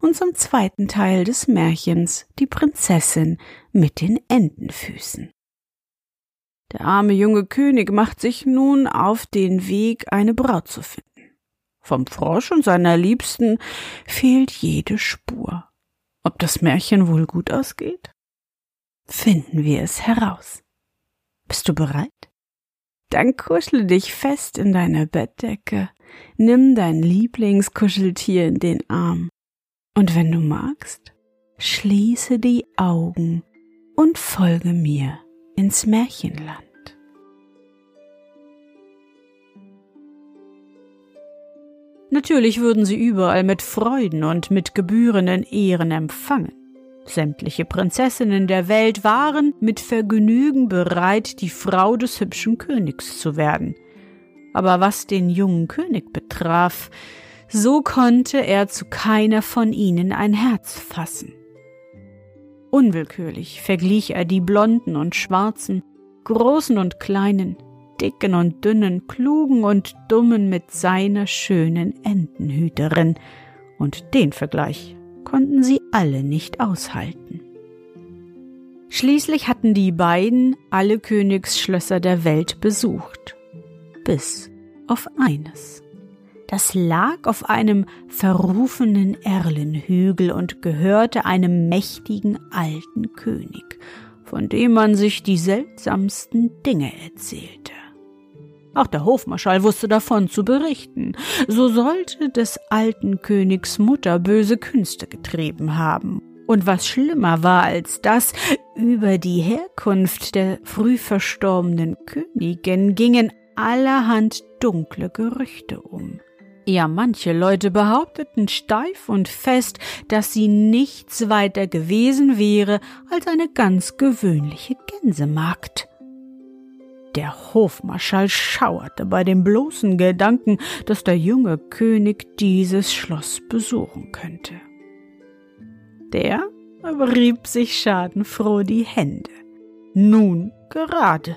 und zum zweiten Teil des Märchens Die Prinzessin mit den Entenfüßen. Der arme junge König macht sich nun auf den Weg, eine Braut zu finden. Vom Frosch und seiner Liebsten fehlt jede Spur. Ob das Märchen wohl gut ausgeht? Finden wir es heraus. Bist du bereit? Dann kuschle dich fest in deine Bettdecke, nimm dein Lieblingskuscheltier in den Arm und wenn du magst, schließe die Augen und folge mir ins Märchenland. Natürlich würden sie überall mit Freuden und mit gebührenden Ehren empfangen. Sämtliche Prinzessinnen der Welt waren mit Vergnügen bereit, die Frau des hübschen Königs zu werden. Aber was den jungen König betraf, so konnte er zu keiner von ihnen ein Herz fassen. Unwillkürlich verglich er die blonden und schwarzen, großen und kleinen, dicken und dünnen, klugen und dummen mit seiner schönen Entenhüterin, und den Vergleich konnten sie alle nicht aushalten. Schließlich hatten die beiden alle Königsschlösser der Welt besucht, bis auf eines. Das lag auf einem verrufenen Erlenhügel und gehörte einem mächtigen alten König, von dem man sich die seltsamsten Dinge erzählte. Auch der Hofmarschall wusste davon zu berichten. So sollte des alten Königs Mutter böse Künste getrieben haben. Und was schlimmer war als das, über die Herkunft der früh verstorbenen Königin gingen allerhand dunkle Gerüchte um. Ja, manche Leute behaupteten steif und fest, dass sie nichts weiter gewesen wäre als eine ganz gewöhnliche Gänsemagd. Der Hofmarschall schauerte bei dem bloßen Gedanken, dass der junge König dieses Schloss besuchen könnte. Der aber rieb sich schadenfroh die Hände. Nun gerade,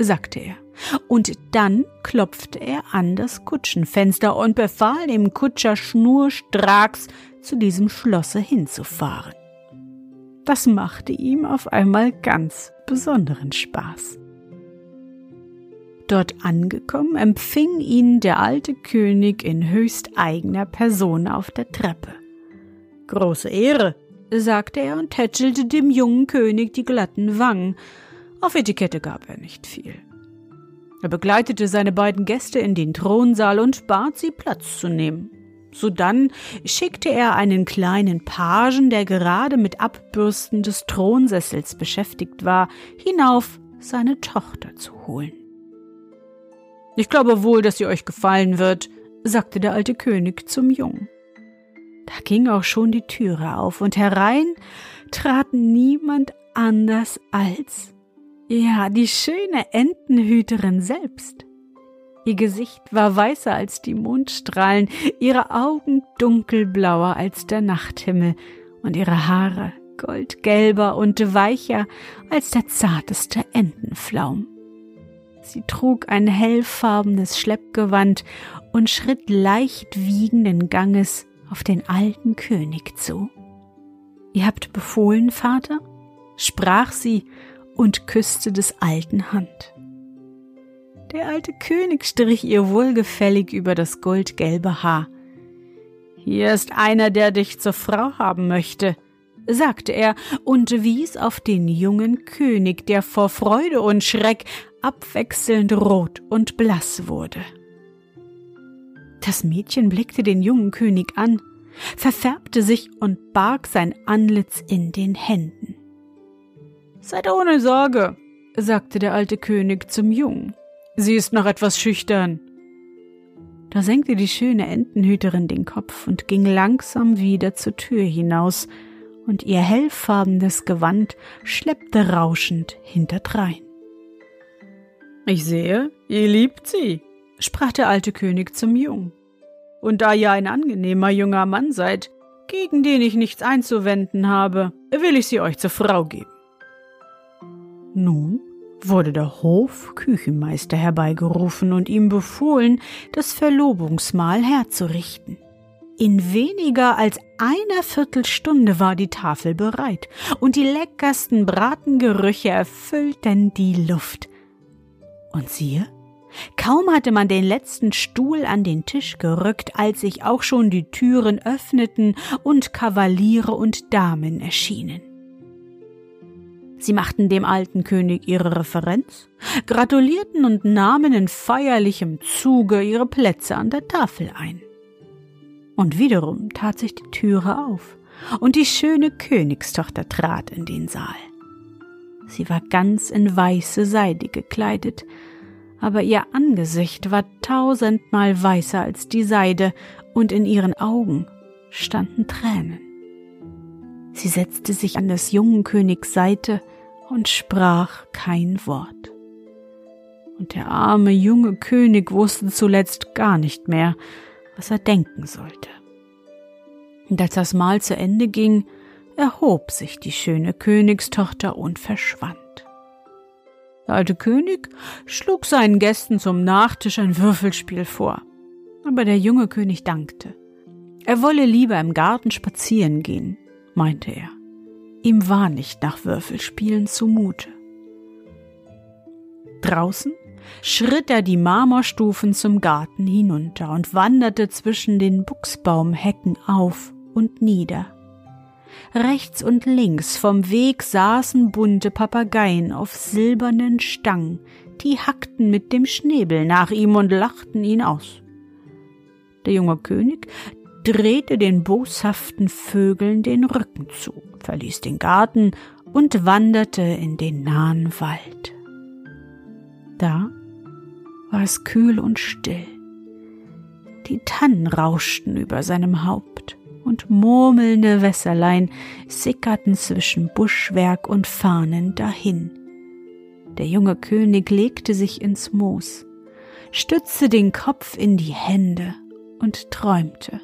sagte er, und dann klopfte er an das Kutschenfenster und befahl dem Kutscher schnurstracks zu diesem Schlosse hinzufahren. Das machte ihm auf einmal ganz besonderen Spaß. Dort angekommen, empfing ihn der alte König in höchst eigener Person auf der Treppe. Große Ehre, sagte er und tätschelte dem jungen König die glatten Wangen. Auf Etikette gab er nicht viel. Er begleitete seine beiden Gäste in den Thronsaal und bat sie Platz zu nehmen. Sodann schickte er einen kleinen Pagen, der gerade mit Abbürsten des Thronsessels beschäftigt war, hinauf, seine Tochter zu holen. Ich glaube wohl, dass sie euch gefallen wird, sagte der alte König zum Jungen. Da ging auch schon die Türe auf, und herein trat niemand anders als ja, die schöne Entenhüterin selbst. Ihr Gesicht war weißer als die Mondstrahlen, ihre Augen dunkelblauer als der Nachthimmel und ihre Haare goldgelber und weicher als der zarteste Entenflaum. Sie trug ein hellfarbenes Schleppgewand und schritt leicht wiegenden Ganges auf den alten König zu. Ihr habt befohlen, Vater? sprach sie und küsste des alten Hand. Der alte König strich ihr wohlgefällig über das goldgelbe Haar. Hier ist einer, der dich zur Frau haben möchte, sagte er und wies auf den jungen König, der vor Freude und Schreck abwechselnd rot und blass wurde. Das Mädchen blickte den jungen König an, verfärbte sich und barg sein Antlitz in den Händen. Seid ohne Sorge, sagte der alte König zum Jungen. Sie ist noch etwas schüchtern. Da senkte die schöne Entenhüterin den Kopf und ging langsam wieder zur Tür hinaus, und ihr hellfarbenes Gewand schleppte rauschend hinterdrein. Ich sehe, ihr liebt sie, sprach der alte König zum Jungen. Und da ihr ein angenehmer junger Mann seid, gegen den ich nichts einzuwenden habe, will ich sie euch zur Frau geben. Nun wurde der Hofküchenmeister herbeigerufen und ihm befohlen, das Verlobungsmahl herzurichten. In weniger als einer Viertelstunde war die Tafel bereit, und die leckersten Bratengerüche erfüllten die Luft. Und siehe, kaum hatte man den letzten Stuhl an den Tisch gerückt, als sich auch schon die Türen öffneten und Kavaliere und Damen erschienen. Sie machten dem alten König ihre Referenz, gratulierten und nahmen in feierlichem Zuge ihre Plätze an der Tafel ein. Und wiederum tat sich die Türe auf, und die schöne Königstochter trat in den Saal. Sie war ganz in weiße Seide gekleidet, aber ihr Angesicht war tausendmal weißer als die Seide, und in ihren Augen standen Tränen. Sie setzte sich an des jungen Königs Seite und sprach kein Wort. Und der arme junge König wusste zuletzt gar nicht mehr, was er denken sollte. Und als das Mahl zu Ende ging, erhob sich die schöne Königstochter und verschwand. Der alte König schlug seinen Gästen zum Nachtisch ein Würfelspiel vor, aber der junge König dankte. Er wolle lieber im Garten spazieren gehen, meinte er. Ihm war nicht nach Würfelspielen zumute. Draußen schritt er die Marmorstufen zum Garten hinunter und wanderte zwischen den Buchsbaumhecken auf und nieder. Rechts und links vom Weg saßen bunte Papageien auf silbernen Stangen, die hackten mit dem Schnäbel nach ihm und lachten ihn aus. Der junge König drehte den boshaften Vögeln den Rücken zu, verließ den Garten und wanderte in den nahen Wald. Da war es kühl und still. Die Tannen rauschten über seinem Haupt und murmelnde Wässerlein sickerten zwischen Buschwerk und Fahnen dahin. Der junge König legte sich ins Moos, stützte den Kopf in die Hände und träumte.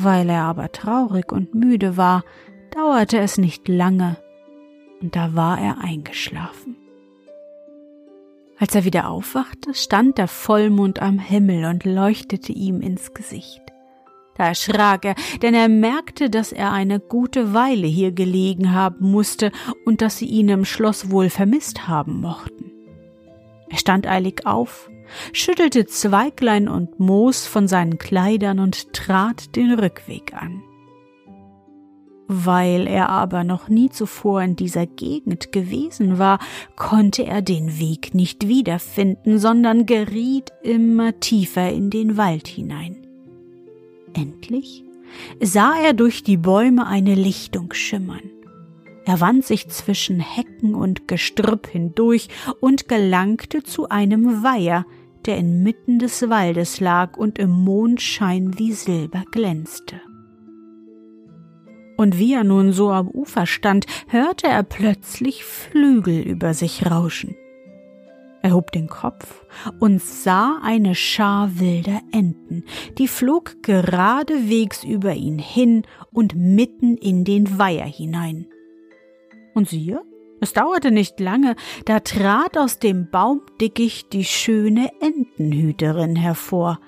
Weil er aber traurig und müde war, dauerte es nicht lange, und da war er eingeschlafen. Als er wieder aufwachte, stand der Vollmond am Himmel und leuchtete ihm ins Gesicht. Da erschrak er, denn er merkte, dass er eine gute Weile hier gelegen haben musste und dass sie ihn im Schloss wohl vermisst haben mochten. Er stand eilig auf, schüttelte Zweiglein und Moos von seinen Kleidern und trat den Rückweg an. Weil er aber noch nie zuvor in dieser Gegend gewesen war, konnte er den Weg nicht wiederfinden, sondern geriet immer tiefer in den Wald hinein. Endlich sah er durch die Bäume eine Lichtung schimmern. Er wand sich zwischen Hecken und Gestrüpp hindurch und gelangte zu einem Weiher, der inmitten des Waldes lag und im Mondschein wie Silber glänzte. Und wie er nun so am Ufer stand, hörte er plötzlich Flügel über sich rauschen. Er hob den Kopf und sah eine Schar wilder Enten, die flog geradewegs über ihn hin und mitten in den Weiher hinein. Und siehe, es dauerte nicht lange, da trat aus dem Baumdickicht die schöne Entenhüterin hervor,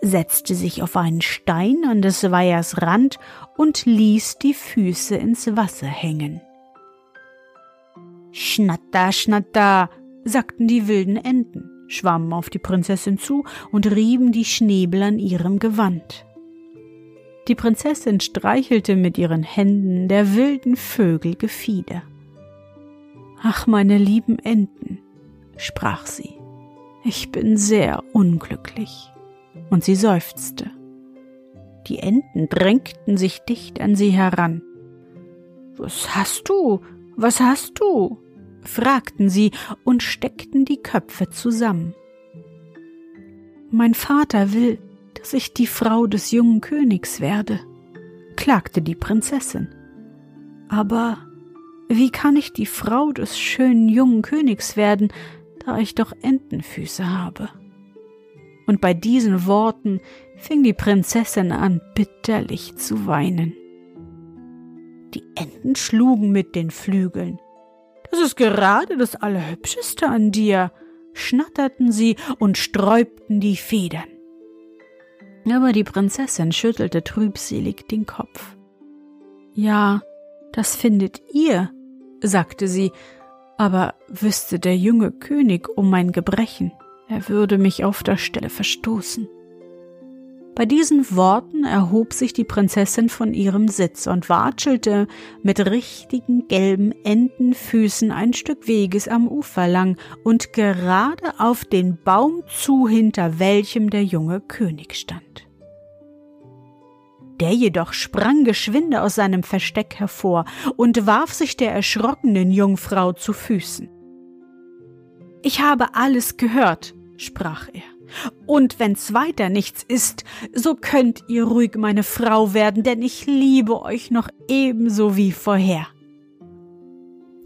setzte sich auf einen Stein an des Weihers Rand und ließ die Füße ins Wasser hängen. Schnatter, schnatter, sagten die wilden Enten, schwammen auf die Prinzessin zu und rieben die Schnäbel an ihrem Gewand. Die Prinzessin streichelte mit ihren Händen der wilden Vögel Gefieder. Ach, meine lieben Enten, sprach sie, ich bin sehr unglücklich. Und sie seufzte. Die Enten drängten sich dicht an sie heran. Was hast du? Was hast du? fragten sie und steckten die Köpfe zusammen. Mein Vater will, dass ich die Frau des jungen Königs werde, klagte die Prinzessin. Aber wie kann ich die Frau des schönen jungen Königs werden, da ich doch Entenfüße habe? Und bei diesen Worten fing die Prinzessin an, bitterlich zu weinen. Die Enten schlugen mit den Flügeln. Das ist gerade das Allerhübscheste an dir, schnatterten sie und sträubten die Federn. Aber die Prinzessin schüttelte trübselig den Kopf. Ja, das findet ihr, sagte sie, aber wüsste der junge König um mein Gebrechen, er würde mich auf der Stelle verstoßen. Bei diesen Worten erhob sich die Prinzessin von ihrem Sitz und watschelte mit richtigen gelben Entenfüßen ein Stück Weges am Ufer lang und gerade auf den Baum zu, hinter welchem der junge König stand. Der jedoch sprang geschwinde aus seinem Versteck hervor und warf sich der erschrockenen Jungfrau zu Füßen. Ich habe alles gehört, sprach er. Und wenn's weiter nichts ist, so könnt ihr ruhig meine Frau werden, denn ich liebe euch noch ebenso wie vorher.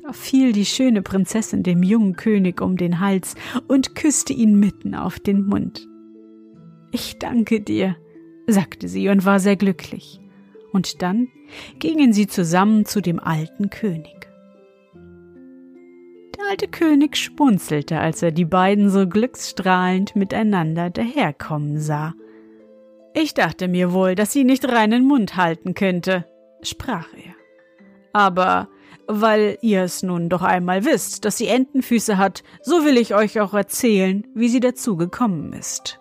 Da fiel die schöne Prinzessin dem jungen König um den Hals und küsste ihn mitten auf den Mund. Ich danke dir, sagte sie und war sehr glücklich. Und dann gingen sie zusammen zu dem alten König alte König spunzelte, als er die beiden so glücksstrahlend miteinander daherkommen sah. Ich dachte mir wohl, dass sie nicht reinen Mund halten könnte, sprach er. Aber weil ihr es nun doch einmal wisst, dass sie Entenfüße hat, so will ich euch auch erzählen, wie sie dazu gekommen ist.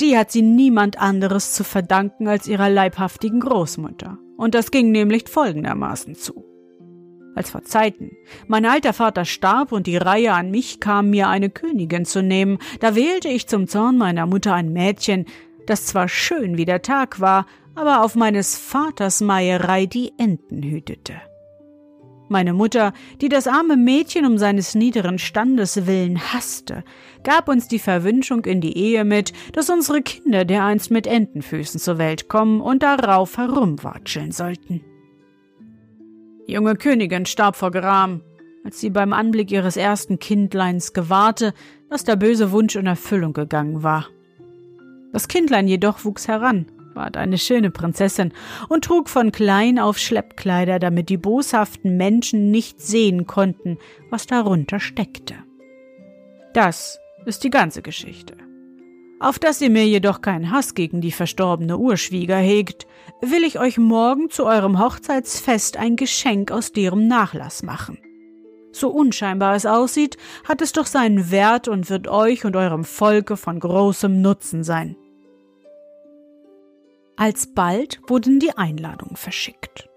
Die hat sie niemand anderes zu verdanken als ihrer leibhaftigen Großmutter. Und das ging nämlich folgendermaßen zu als vor Zeiten. Mein alter Vater starb und die Reihe an mich kam, mir eine Königin zu nehmen. Da wählte ich zum Zorn meiner Mutter ein Mädchen, das zwar schön wie der Tag war, aber auf meines Vaters Meierei die Enten hütete. Meine Mutter, die das arme Mädchen um seines niederen Standes willen hasste, gab uns die Verwünschung in die Ehe mit, dass unsere Kinder dereinst mit Entenfüßen zur Welt kommen und darauf herumwatscheln sollten. Die junge Königin starb vor Gram, als sie beim Anblick ihres ersten Kindleins gewahrte, dass der böse Wunsch in Erfüllung gegangen war. Das Kindlein jedoch wuchs heran, ward eine schöne Prinzessin und trug von klein auf Schleppkleider, damit die boshaften Menschen nicht sehen konnten, was darunter steckte. Das ist die ganze Geschichte. Auf dass ihr mir jedoch keinen Hass gegen die verstorbene Urschwieger hegt, will ich euch morgen zu eurem Hochzeitsfest ein Geschenk aus deren Nachlass machen. So unscheinbar es aussieht, hat es doch seinen Wert und wird euch und eurem Volke von großem Nutzen sein. Alsbald wurden die Einladungen verschickt.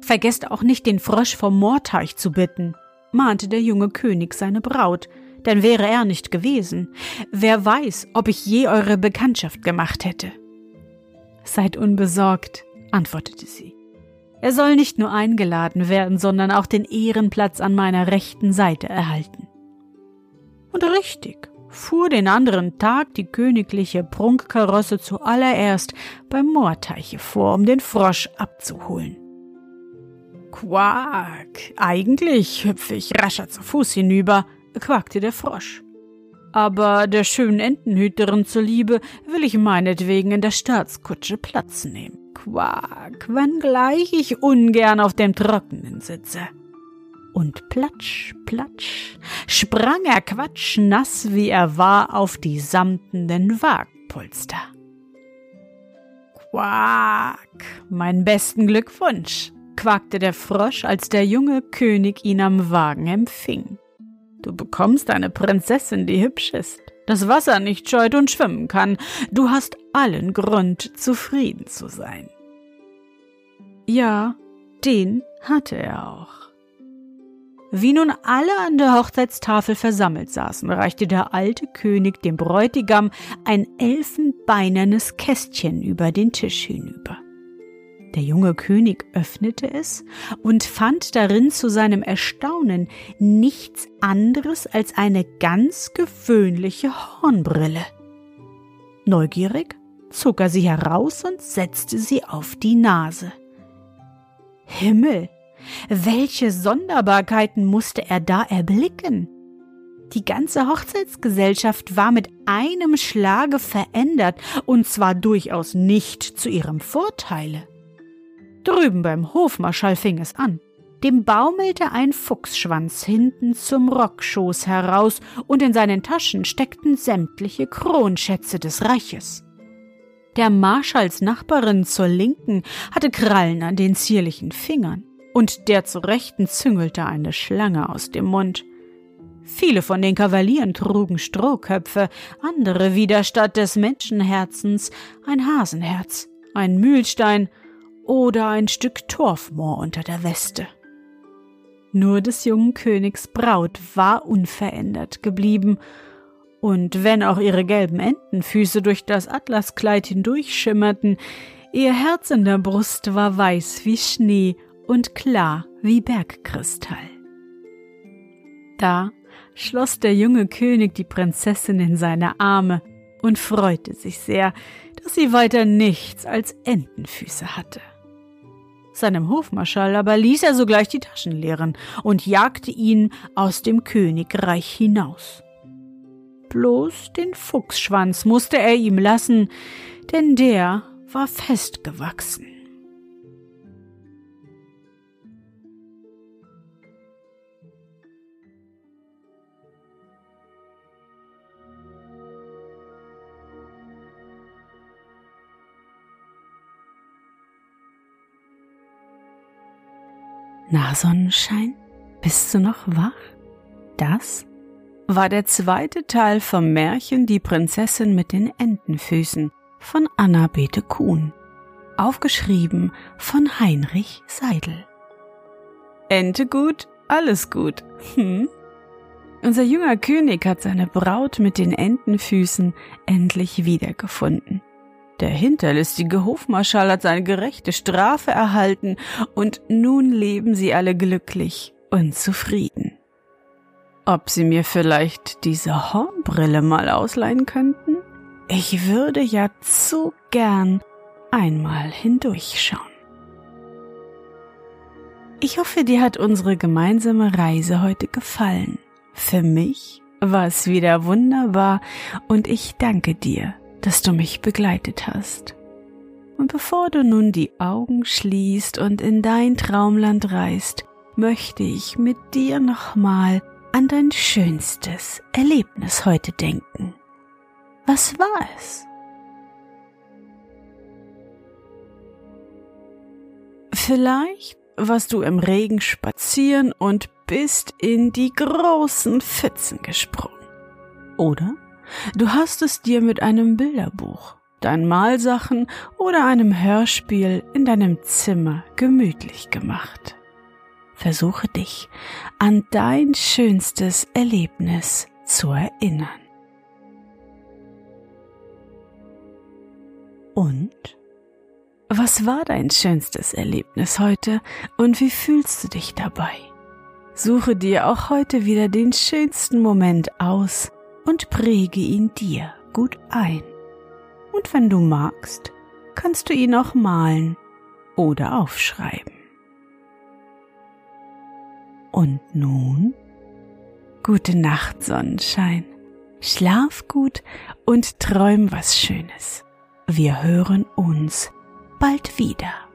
Vergesst auch nicht, den Frosch vom Moorteich zu bitten, mahnte der junge König seine Braut, denn wäre er nicht gewesen, wer weiß, ob ich je eure Bekanntschaft gemacht hätte. Seid unbesorgt, antwortete sie. Er soll nicht nur eingeladen werden, sondern auch den Ehrenplatz an meiner rechten Seite erhalten. Und richtig, fuhr den anderen Tag die königliche Prunkkarosse zuallererst beim Moorteiche vor, um den Frosch abzuholen. Quack, eigentlich hüpfe ich rascher zu Fuß hinüber, quakte der Frosch. Aber der schönen Entenhüterin zuliebe will ich meinetwegen in der Staatskutsche Platz nehmen. Quak, wenngleich ich ungern auf dem Trockenen sitze. Und platsch, platsch, sprang er quatschnass, wie er war, auf die samtenden Wagpolster. Quak, mein besten Glückwunsch, quakte der Frosch, als der junge König ihn am Wagen empfing. Du bekommst eine Prinzessin, die hübsch ist, das Wasser nicht scheut und schwimmen kann. Du hast allen Grund, zufrieden zu sein. Ja, den hatte er auch. Wie nun alle an der Hochzeitstafel versammelt saßen, reichte der alte König dem Bräutigam ein elfenbeinernes Kästchen über den Tisch hinüber. Der junge König öffnete es und fand darin zu seinem Erstaunen nichts anderes als eine ganz gewöhnliche Hornbrille. Neugierig zog er sie heraus und setzte sie auf die Nase. Himmel, welche Sonderbarkeiten musste er da erblicken? Die ganze Hochzeitsgesellschaft war mit einem Schlage verändert, und zwar durchaus nicht zu ihrem Vorteile. Drüben beim Hofmarschall fing es an. Dem baumelte ein Fuchsschwanz hinten zum Rockschoß heraus, und in seinen Taschen steckten sämtliche Kronschätze des Reiches. Der Marschalls Nachbarin zur Linken hatte Krallen an den zierlichen Fingern, und der zur Rechten züngelte eine Schlange aus dem Mund. Viele von den Kavalieren trugen Strohköpfe, andere wieder statt des Menschenherzens ein Hasenherz, ein Mühlstein oder ein Stück Torfmoor unter der Weste. Nur des jungen Königs Braut war unverändert geblieben, und wenn auch ihre gelben Entenfüße durch das Atlaskleid hindurchschimmerten, ihr Herz in der Brust war weiß wie Schnee und klar wie Bergkristall. Da schloss der junge König die Prinzessin in seine Arme und freute sich sehr, dass sie weiter nichts als Entenfüße hatte. Seinem Hofmarschall aber ließ er sogleich die Taschen leeren und jagte ihn aus dem Königreich hinaus. Bloß den Fuchsschwanz musste er ihm lassen, denn der war festgewachsen. Na, Sonnenschein, bist du noch wach? Das war der zweite Teil vom Märchen Die Prinzessin mit den Entenfüßen von Anna Bete Kuhn, aufgeschrieben von Heinrich Seidel. Ente gut, alles gut. Hm? Unser junger König hat seine Braut mit den Entenfüßen endlich wiedergefunden. Der hinterlistige Hofmarschall hat seine gerechte Strafe erhalten und nun leben sie alle glücklich und zufrieden. Ob Sie mir vielleicht diese Hornbrille mal ausleihen könnten? Ich würde ja zu gern einmal hindurchschauen. Ich hoffe, dir hat unsere gemeinsame Reise heute gefallen. Für mich war es wieder wunderbar und ich danke dir dass du mich begleitet hast. Und bevor du nun die Augen schließt und in dein Traumland reist, möchte ich mit dir nochmal an dein schönstes Erlebnis heute denken. Was war es? Vielleicht warst du im Regen spazieren und bist in die großen Pfützen gesprungen. Oder Du hast es dir mit einem Bilderbuch, deinen Malsachen oder einem Hörspiel in deinem Zimmer gemütlich gemacht. Versuche dich an dein schönstes Erlebnis zu erinnern. Und? Was war dein schönstes Erlebnis heute und wie fühlst du dich dabei? Suche dir auch heute wieder den schönsten Moment aus und präge ihn dir gut ein. Und wenn du magst, kannst du ihn auch malen oder aufschreiben. Und nun? Gute Nacht, Sonnenschein. Schlaf gut und träum was Schönes. Wir hören uns bald wieder.